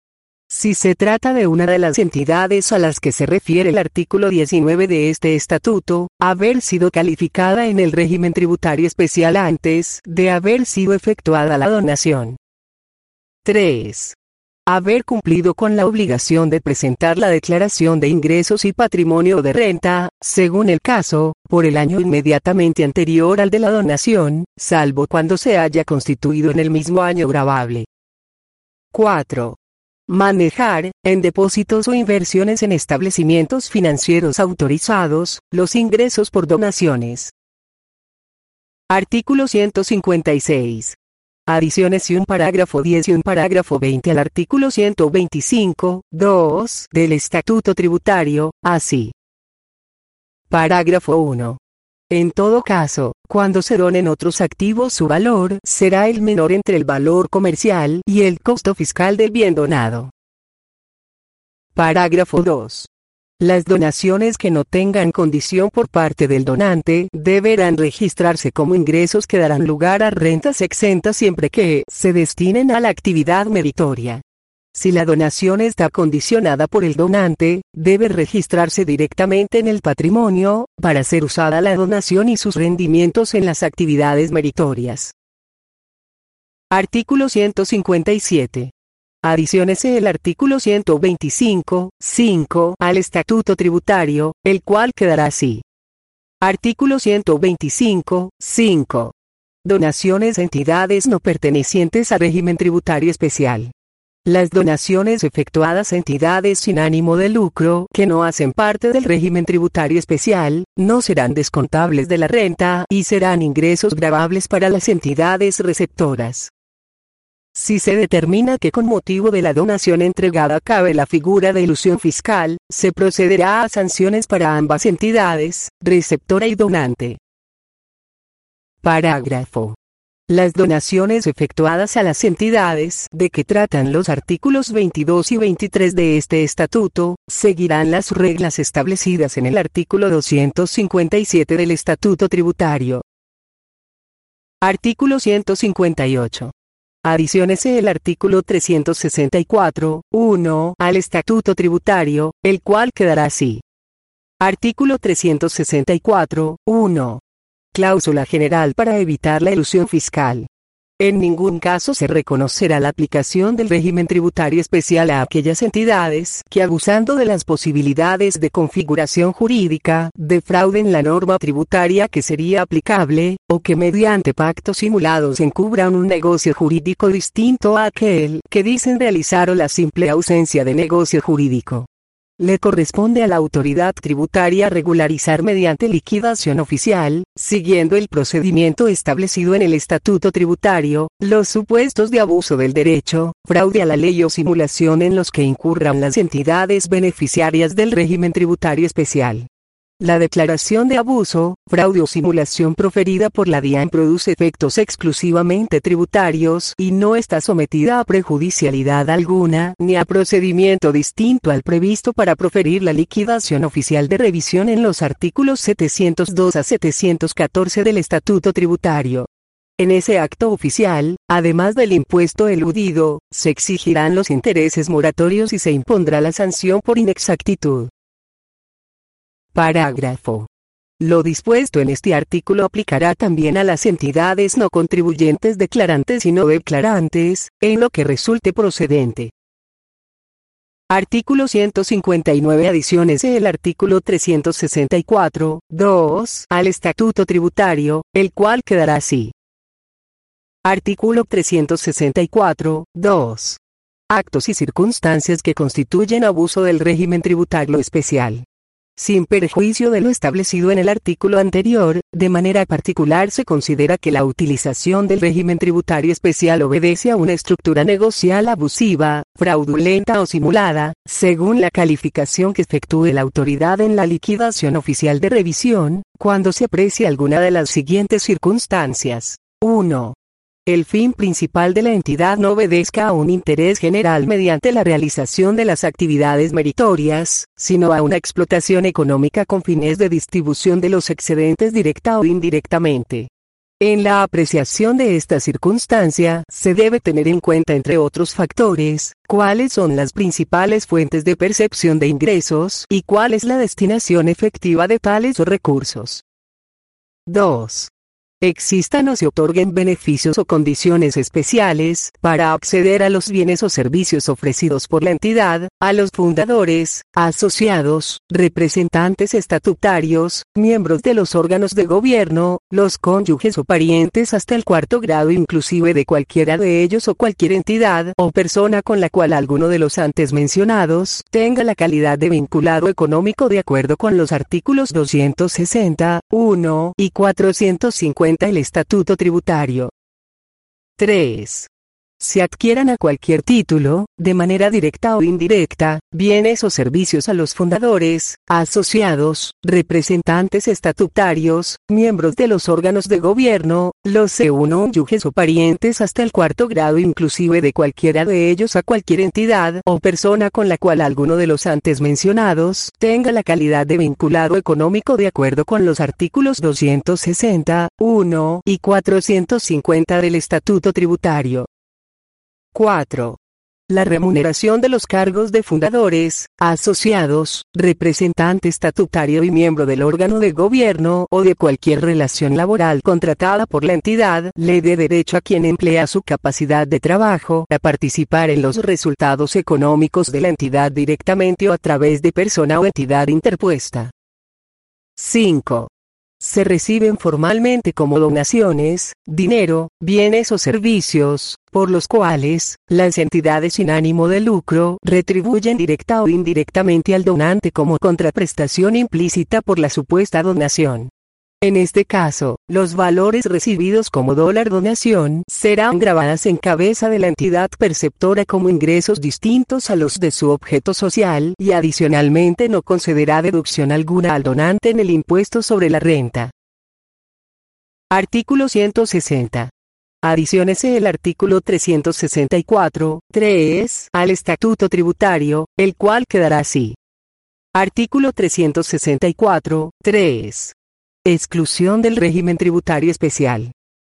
Si se trata de una de las entidades a las que se refiere el artículo 19 de este estatuto, haber sido calificada en el régimen tributario especial antes de haber sido efectuada la donación. 3 haber cumplido con la obligación de presentar la declaración de ingresos y patrimonio de renta, según el caso, por el año inmediatamente anterior al de la donación, salvo cuando se haya constituido en el mismo año grabable. 4. Manejar, en depósitos o inversiones en establecimientos financieros autorizados, los ingresos por donaciones. Artículo 156. Adiciones y un parágrafo 10 y un parágrafo 20 al artículo 125, 2 del Estatuto Tributario, así. Parágrafo 1. En todo caso, cuando se donen otros activos su valor será el menor entre el valor comercial y el costo fiscal del bien donado. Parágrafo 2. Las donaciones que no tengan condición por parte del donante deberán registrarse como ingresos que darán lugar a rentas exentas siempre que se destinen a la actividad meritoria. Si la donación está condicionada por el donante, debe registrarse directamente en el patrimonio, para ser usada la donación y sus rendimientos en las actividades meritorias. Artículo 157. Adiciónese el artículo 125, 5 al Estatuto Tributario, el cual quedará así. Artículo 125, 5. Donaciones a entidades no pertenecientes a régimen tributario especial. Las donaciones efectuadas a entidades sin ánimo de lucro que no hacen parte del régimen tributario especial, no serán descontables de la renta y serán ingresos grabables para las entidades receptoras. Si se determina que con motivo de la donación entregada cabe la figura de ilusión fiscal, se procederá a sanciones para ambas entidades, receptora y donante. Parágrafo. Las donaciones efectuadas a las entidades de que tratan los artículos 22 y 23 de este estatuto, seguirán las reglas establecidas en el artículo 257 del Estatuto Tributario. Artículo 158. Adiciones el artículo 364, 1, al Estatuto Tributario, el cual quedará así. Artículo 364, 1. Cláusula general para evitar la ilusión fiscal. En ningún caso se reconocerá la aplicación del régimen tributario especial a aquellas entidades que abusando de las posibilidades de configuración jurídica, defrauden la norma tributaria que sería aplicable, o que mediante pactos simulados encubran un negocio jurídico distinto a aquel que dicen realizar o la simple ausencia de negocio jurídico. Le corresponde a la autoridad tributaria regularizar mediante liquidación oficial, siguiendo el procedimiento establecido en el Estatuto Tributario, los supuestos de abuso del derecho, fraude a la ley o simulación en los que incurran las entidades beneficiarias del régimen tributario especial. La declaración de abuso, fraude o simulación proferida por la DIAN produce efectos exclusivamente tributarios y no está sometida a prejudicialidad alguna ni a procedimiento distinto al previsto para proferir la liquidación oficial de revisión en los artículos 702 a 714 del Estatuto Tributario. En ese acto oficial, además del impuesto eludido, se exigirán los intereses moratorios y se impondrá la sanción por inexactitud. Parágrafo. Lo dispuesto en este artículo aplicará también a las entidades no contribuyentes declarantes y no declarantes, en lo que resulte procedente. Artículo 159 Adiciones el artículo 364, 2, al Estatuto Tributario, el cual quedará así. Artículo 364, 2. Actos y circunstancias que constituyen abuso del régimen tributario especial sin perjuicio de lo establecido en el artículo anterior, de manera particular se considera que la utilización del régimen tributario especial obedece a una estructura negocial abusiva, fraudulenta o simulada, según la calificación que efectúe la autoridad en la liquidación oficial de revisión, cuando se aprecie alguna de las siguientes circunstancias. 1 el fin principal de la entidad no obedezca a un interés general mediante la realización de las actividades meritorias, sino a una explotación económica con fines de distribución de los excedentes directa o indirectamente. En la apreciación de esta circunstancia, se debe tener en cuenta, entre otros factores, cuáles son las principales fuentes de percepción de ingresos y cuál es la destinación efectiva de tales recursos. 2 existan o se otorguen beneficios o condiciones especiales para acceder a los bienes o servicios ofrecidos por la entidad, a los fundadores, asociados, representantes estatutarios, miembros de los órganos de gobierno, los cónyuges o parientes hasta el cuarto grado inclusive de cualquiera de ellos o cualquier entidad o persona con la cual alguno de los antes mencionados tenga la calidad de vinculado económico de acuerdo con los artículos 260, 1 y 450 el Estatuto Tributario. 3 se adquieran a cualquier título, de manera directa o indirecta, bienes o servicios a los fundadores, asociados, representantes estatutarios, miembros de los órganos de gobierno, los C1 yujes o parientes hasta el cuarto grado inclusive de cualquiera de ellos a cualquier entidad o persona con la cual alguno de los antes mencionados tenga la calidad de vinculado económico de acuerdo con los artículos 260, 1 y 450 del Estatuto Tributario. 4. La remuneración de los cargos de fundadores, asociados, representante estatutario y miembro del órgano de gobierno o de cualquier relación laboral contratada por la entidad le dé derecho a quien emplea su capacidad de trabajo a participar en los resultados económicos de la entidad directamente o a través de persona o entidad interpuesta. 5. Se reciben formalmente como donaciones, dinero, bienes o servicios, por los cuales, las entidades sin ánimo de lucro retribuyen directa o indirectamente al donante como contraprestación implícita por la supuesta donación. En este caso, los valores recibidos como dólar donación serán grabadas en cabeza de la entidad perceptora como ingresos distintos a los de su objeto social y adicionalmente no concederá deducción alguna al donante en el impuesto sobre la renta. Artículo 160. Adiciónese el artículo 364, 3, al Estatuto Tributario, el cual quedará así. Artículo 364, 3. Exclusión del régimen tributario especial.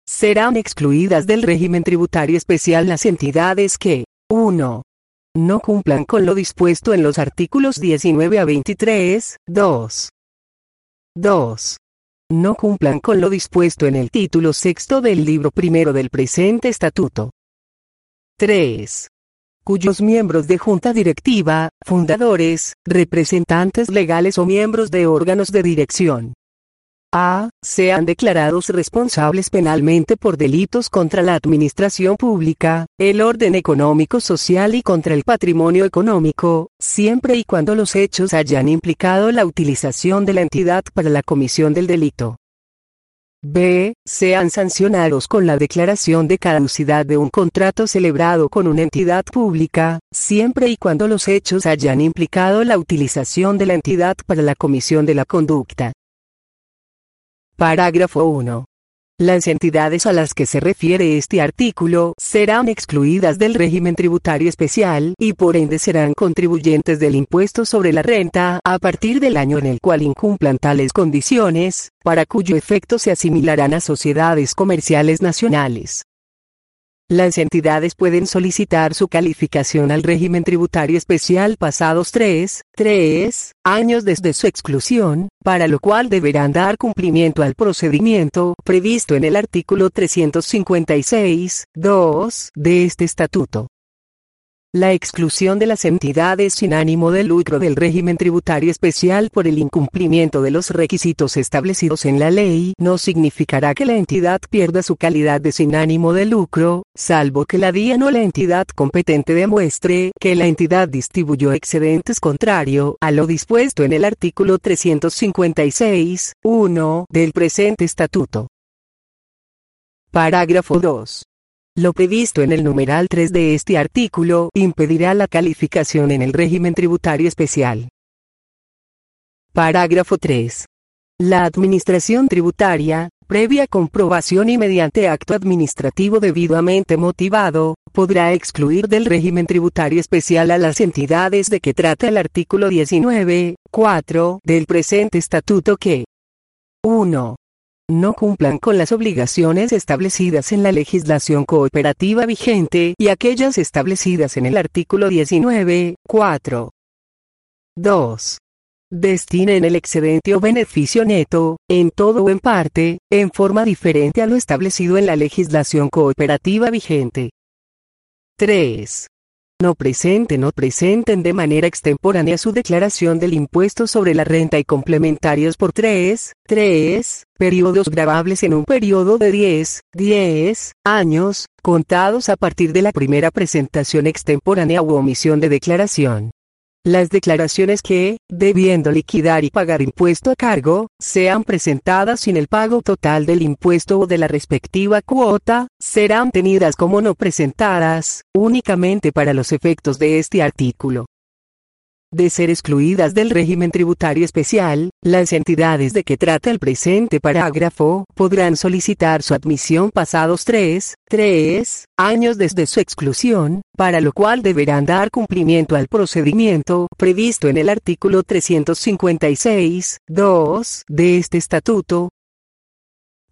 Serán excluidas del régimen tributario especial las entidades que 1. No cumplan con lo dispuesto en los artículos 19 a 23, 2. 2. No cumplan con lo dispuesto en el título sexto del libro primero del presente estatuto. 3 cuyos miembros de junta directiva, fundadores, representantes legales o miembros de órganos de dirección, a. Sean declarados responsables penalmente por delitos contra la administración pública, el orden económico social y contra el patrimonio económico, siempre y cuando los hechos hayan implicado la utilización de la entidad para la comisión del delito. B. Sean sancionados con la declaración de caducidad de un contrato celebrado con una entidad pública, siempre y cuando los hechos hayan implicado la utilización de la entidad para la comisión de la conducta. Parágrafo 1. Las entidades a las que se refiere este artículo serán excluidas del régimen tributario especial y por ende serán contribuyentes del impuesto sobre la renta a partir del año en el cual incumplan tales condiciones, para cuyo efecto se asimilarán a sociedades comerciales nacionales. Las entidades pueden solicitar su calificación al régimen tributario especial pasados 3, 3 años desde su exclusión, para lo cual deberán dar cumplimiento al procedimiento previsto en el artículo 356, 2 de este estatuto. La exclusión de las entidades sin ánimo de lucro del régimen tributario especial por el incumplimiento de los requisitos establecidos en la ley no significará que la entidad pierda su calidad de sin ánimo de lucro, salvo que la DIAN o la entidad competente demuestre que la entidad distribuyó excedentes contrario a lo dispuesto en el artículo 356, 1 del presente estatuto. Parágrafo 2. Lo previsto en el numeral 3 de este artículo impedirá la calificación en el régimen tributario especial. Parágrafo 3. La Administración Tributaria, previa comprobación y mediante acto administrativo debidamente motivado, podrá excluir del régimen tributario especial a las entidades de que trata el artículo 19, 4 del presente estatuto que 1 no cumplan con las obligaciones establecidas en la legislación cooperativa vigente y aquellas establecidas en el artículo 19, 4. 2. Destinen el excedente o beneficio neto, en todo o en parte, en forma diferente a lo establecido en la legislación cooperativa vigente. 3 no presenten o presenten de manera extemporánea su declaración del impuesto sobre la renta y complementarios por 3, 3, periodos grabables en un periodo de 10, 10 años, contados a partir de la primera presentación extemporánea u omisión de declaración. Las declaraciones que, debiendo liquidar y pagar impuesto a cargo, sean presentadas sin el pago total del impuesto o de la respectiva cuota, serán tenidas como no presentadas, únicamente para los efectos de este artículo de ser excluidas del régimen tributario especial, las entidades de que trata el presente parágrafo podrán solicitar su admisión pasados 3, 3 años desde su exclusión, para lo cual deberán dar cumplimiento al procedimiento previsto en el artículo 356, 2 de este estatuto.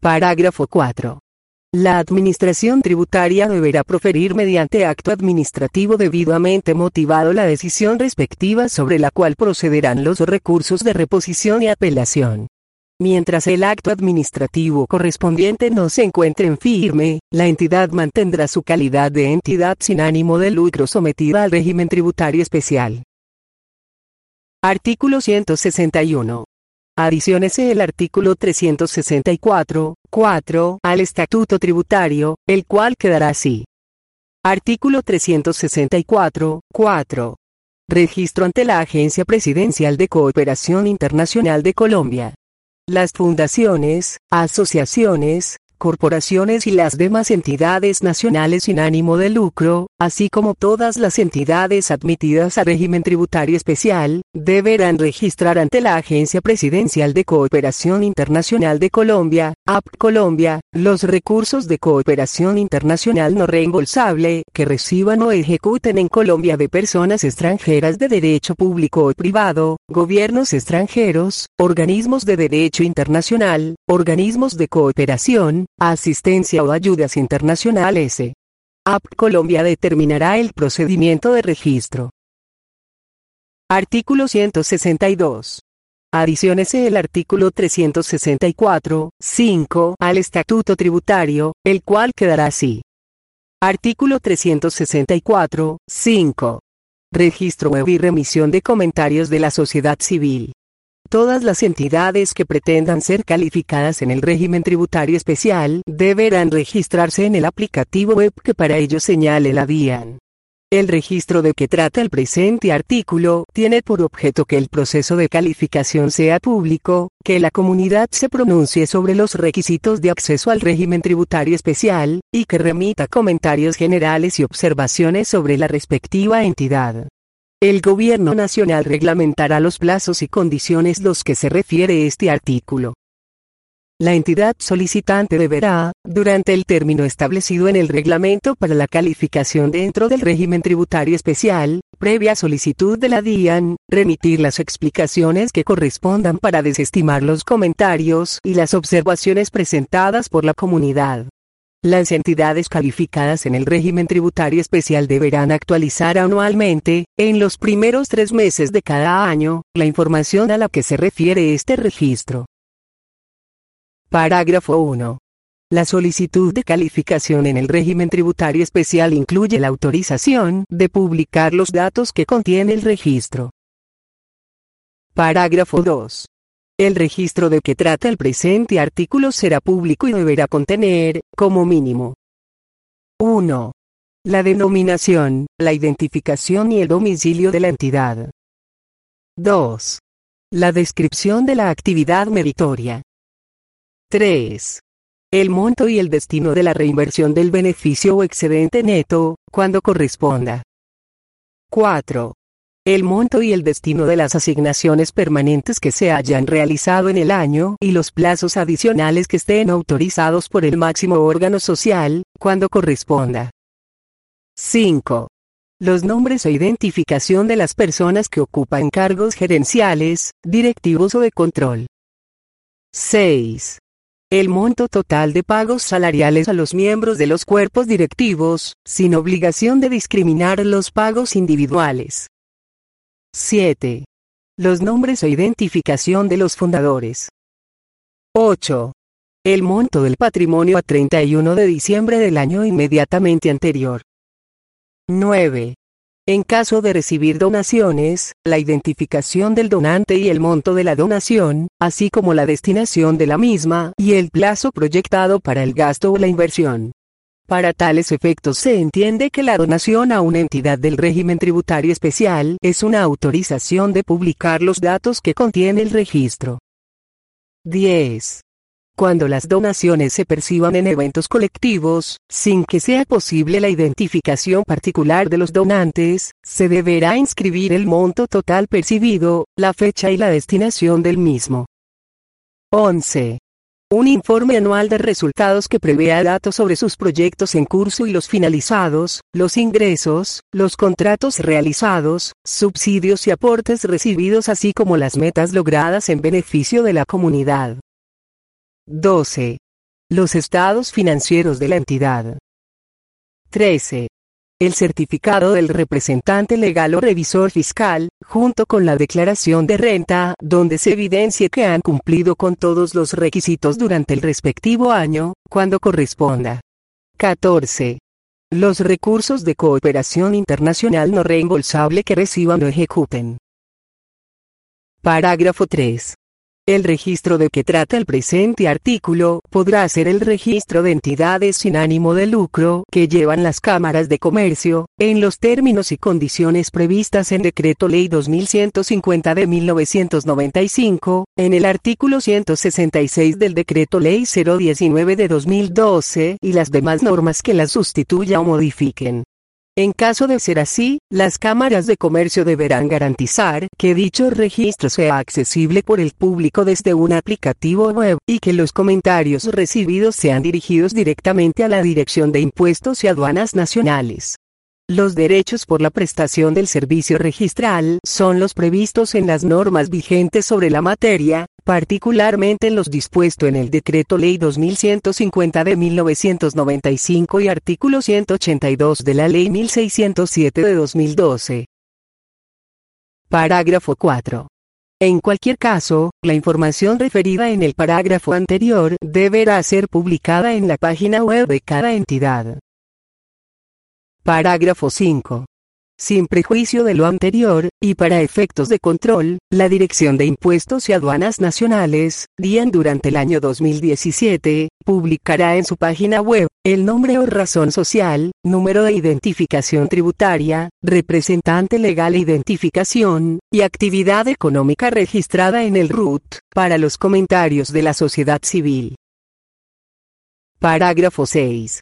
Parágrafo 4. La Administración Tributaria deberá proferir mediante acto administrativo debidamente motivado la decisión respectiva sobre la cual procederán los recursos de reposición y apelación. Mientras el acto administrativo correspondiente no se encuentre en firme, la entidad mantendrá su calidad de entidad sin ánimo de lucro sometida al régimen tributario especial. Artículo 161. Adiciónese el artículo 364, 4, al Estatuto Tributario, el cual quedará así. Artículo 364, 4. Registro ante la Agencia Presidencial de Cooperación Internacional de Colombia. Las fundaciones, asociaciones, corporaciones y las demás entidades nacionales sin ánimo de lucro, así como todas las entidades admitidas a régimen tributario especial, deberán registrar ante la Agencia Presidencial de Cooperación Internacional de Colombia, AP Colombia, los recursos de cooperación internacional no reembolsable que reciban o ejecuten en Colombia de personas extranjeras de derecho público o privado, gobiernos extranjeros, organismos de derecho internacional, organismos de cooperación, asistencia o ayudas internacionales. AP Colombia determinará el procedimiento de registro. Artículo 162. Adiciónese el artículo 364, 5 al Estatuto Tributario, el cual quedará así. Artículo 364, 5. Registro web y remisión de comentarios de la sociedad civil. Todas las entidades que pretendan ser calificadas en el régimen tributario especial deberán registrarse en el aplicativo web que para ello señale la DIAN. El registro de que trata el presente artículo tiene por objeto que el proceso de calificación sea público, que la comunidad se pronuncie sobre los requisitos de acceso al régimen tributario especial, y que remita comentarios generales y observaciones sobre la respectiva entidad. El Gobierno Nacional reglamentará los plazos y condiciones los que se refiere este artículo. La entidad solicitante deberá, durante el término establecido en el reglamento para la calificación dentro del régimen tributario especial, previa solicitud de la DIAN, remitir las explicaciones que correspondan para desestimar los comentarios y las observaciones presentadas por la comunidad. Las entidades calificadas en el régimen tributario especial deberán actualizar anualmente, en los primeros tres meses de cada año, la información a la que se refiere este registro. Parágrafo 1. La solicitud de calificación en el régimen tributario especial incluye la autorización de publicar los datos que contiene el registro. Parágrafo 2. El registro de que trata el presente artículo será público y deberá contener, como mínimo, 1. La denominación, la identificación y el domicilio de la entidad. 2. La descripción de la actividad meritoria. 3. El monto y el destino de la reinversión del beneficio o excedente neto, cuando corresponda. 4 el monto y el destino de las asignaciones permanentes que se hayan realizado en el año y los plazos adicionales que estén autorizados por el máximo órgano social, cuando corresponda. 5. Los nombres e identificación de las personas que ocupan cargos gerenciales, directivos o de control. 6. El monto total de pagos salariales a los miembros de los cuerpos directivos, sin obligación de discriminar los pagos individuales. 7. Los nombres e identificación de los fundadores. 8. El monto del patrimonio a 31 de diciembre del año inmediatamente anterior. 9. En caso de recibir donaciones, la identificación del donante y el monto de la donación, así como la destinación de la misma y el plazo proyectado para el gasto o la inversión. Para tales efectos se entiende que la donación a una entidad del régimen tributario especial es una autorización de publicar los datos que contiene el registro. 10. Cuando las donaciones se perciban en eventos colectivos, sin que sea posible la identificación particular de los donantes, se deberá inscribir el monto total percibido, la fecha y la destinación del mismo. 11. Un informe anual de resultados que prevea datos sobre sus proyectos en curso y los finalizados, los ingresos, los contratos realizados, subsidios y aportes recibidos así como las metas logradas en beneficio de la comunidad. 12. Los estados financieros de la entidad. 13 el certificado del representante legal o revisor fiscal, junto con la declaración de renta, donde se evidencie que han cumplido con todos los requisitos durante el respectivo año, cuando corresponda. 14. Los recursos de cooperación internacional no reembolsable que reciban o ejecuten. Parágrafo 3. El registro de que trata el presente artículo podrá ser el registro de entidades sin ánimo de lucro que llevan las cámaras de comercio, en los términos y condiciones previstas en Decreto Ley 2150 de 1995, en el artículo 166 del Decreto Ley 019 de 2012 y las demás normas que las sustituya o modifiquen. En caso de ser así, las cámaras de comercio deberán garantizar que dicho registro sea accesible por el público desde un aplicativo web y que los comentarios recibidos sean dirigidos directamente a la Dirección de Impuestos y Aduanas Nacionales. Los derechos por la prestación del servicio registral son los previstos en las normas vigentes sobre la materia, particularmente en los dispuestos en el Decreto Ley 2150 de 1995 y artículo 182 de la Ley 1607 de 2012. Parágrafo 4. En cualquier caso, la información referida en el parágrafo anterior deberá ser publicada en la página web de cada entidad. Parágrafo 5. Sin prejuicio de lo anterior, y para efectos de control, la Dirección de Impuestos y Aduanas Nacionales, DIAN durante el año 2017, publicará en su página web, el nombre o razón social, número de identificación tributaria, representante legal e identificación, y actividad económica registrada en el RUT, para los comentarios de la sociedad civil. Parágrafo 6.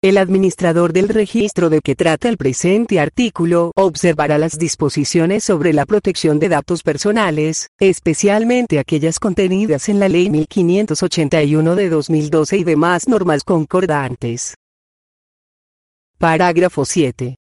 El administrador del registro de que trata el presente artículo observará las disposiciones sobre la protección de datos personales, especialmente aquellas contenidas en la Ley 1581 de 2012 y demás normas concordantes. Parágrafo 7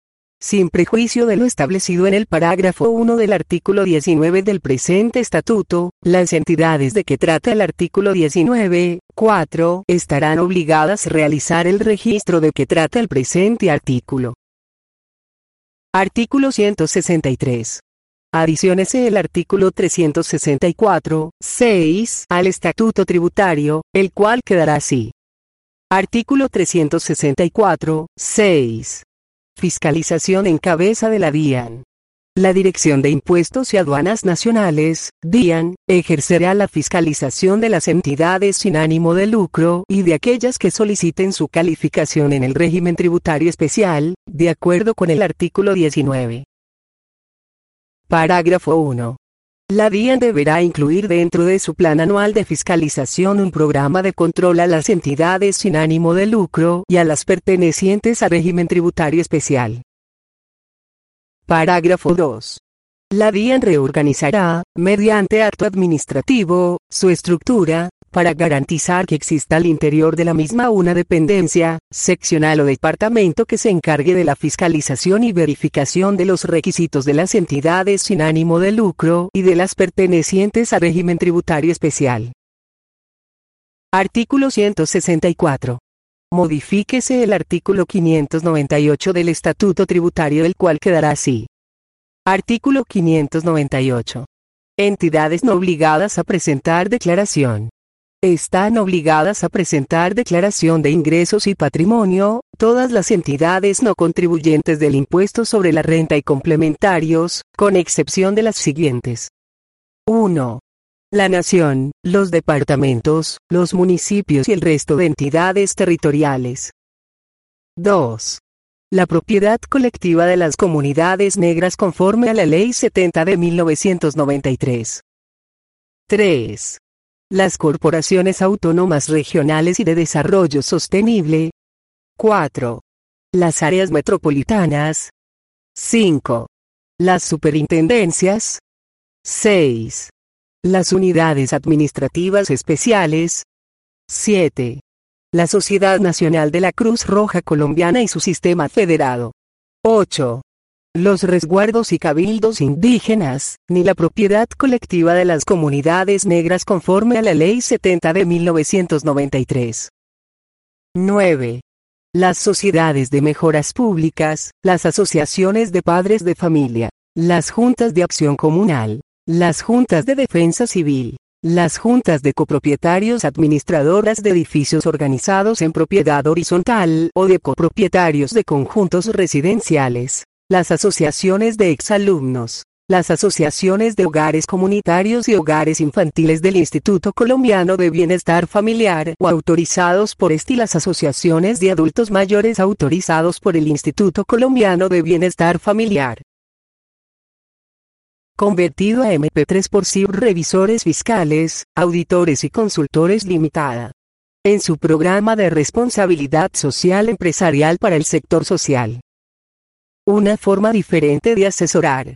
sin prejuicio de lo establecido en el parágrafo 1 del artículo 19 del presente estatuto, las entidades de que trata el artículo 19, 4, estarán obligadas a realizar el registro de que trata el presente artículo. Artículo 163. Adiciónese el artículo 364, 6, al Estatuto Tributario, el cual quedará así. Artículo 364, 6. Fiscalización en cabeza de la DIAN. La Dirección de Impuestos y Aduanas Nacionales, DIAN, ejercerá la fiscalización de las entidades sin ánimo de lucro y de aquellas que soliciten su calificación en el régimen tributario especial, de acuerdo con el artículo 19. Parágrafo 1. La DIAN deberá incluir dentro de su plan anual de fiscalización un programa de control a las entidades sin ánimo de lucro y a las pertenecientes a régimen tributario especial. Parágrafo 2. La DIAN reorganizará, mediante acto administrativo, su estructura, para garantizar que exista al interior de la misma una dependencia, seccional o departamento que se encargue de la fiscalización y verificación de los requisitos de las entidades sin ánimo de lucro y de las pertenecientes a régimen tributario especial. Artículo 164. Modifíquese el artículo 598 del Estatuto Tributario del cual quedará así. Artículo 598. Entidades no obligadas a presentar declaración están obligadas a presentar declaración de ingresos y patrimonio, todas las entidades no contribuyentes del impuesto sobre la renta y complementarios, con excepción de las siguientes. 1. La nación, los departamentos, los municipios y el resto de entidades territoriales. 2. La propiedad colectiva de las comunidades negras conforme a la Ley 70 de 1993. 3 las corporaciones autónomas regionales y de desarrollo sostenible. 4. Las áreas metropolitanas. 5. Las superintendencias. 6. Las unidades administrativas especiales. 7. La Sociedad Nacional de la Cruz Roja Colombiana y su sistema federado. 8 los resguardos y cabildos indígenas, ni la propiedad colectiva de las comunidades negras conforme a la Ley 70 de 1993. 9. Las sociedades de mejoras públicas, las asociaciones de padres de familia, las juntas de acción comunal, las juntas de defensa civil, las juntas de copropietarios administradoras de edificios organizados en propiedad horizontal o de copropietarios de conjuntos residenciales, las asociaciones de exalumnos, las asociaciones de hogares comunitarios y hogares infantiles del Instituto Colombiano de Bienestar Familiar o autorizados por este y las asociaciones de adultos mayores autorizados por el Instituto Colombiano de Bienestar Familiar. Convertido a MP3 por CIB Revisores Fiscales, Auditores y Consultores Limitada. En su programa de responsabilidad social empresarial para el sector social. Una forma diferente de asesorar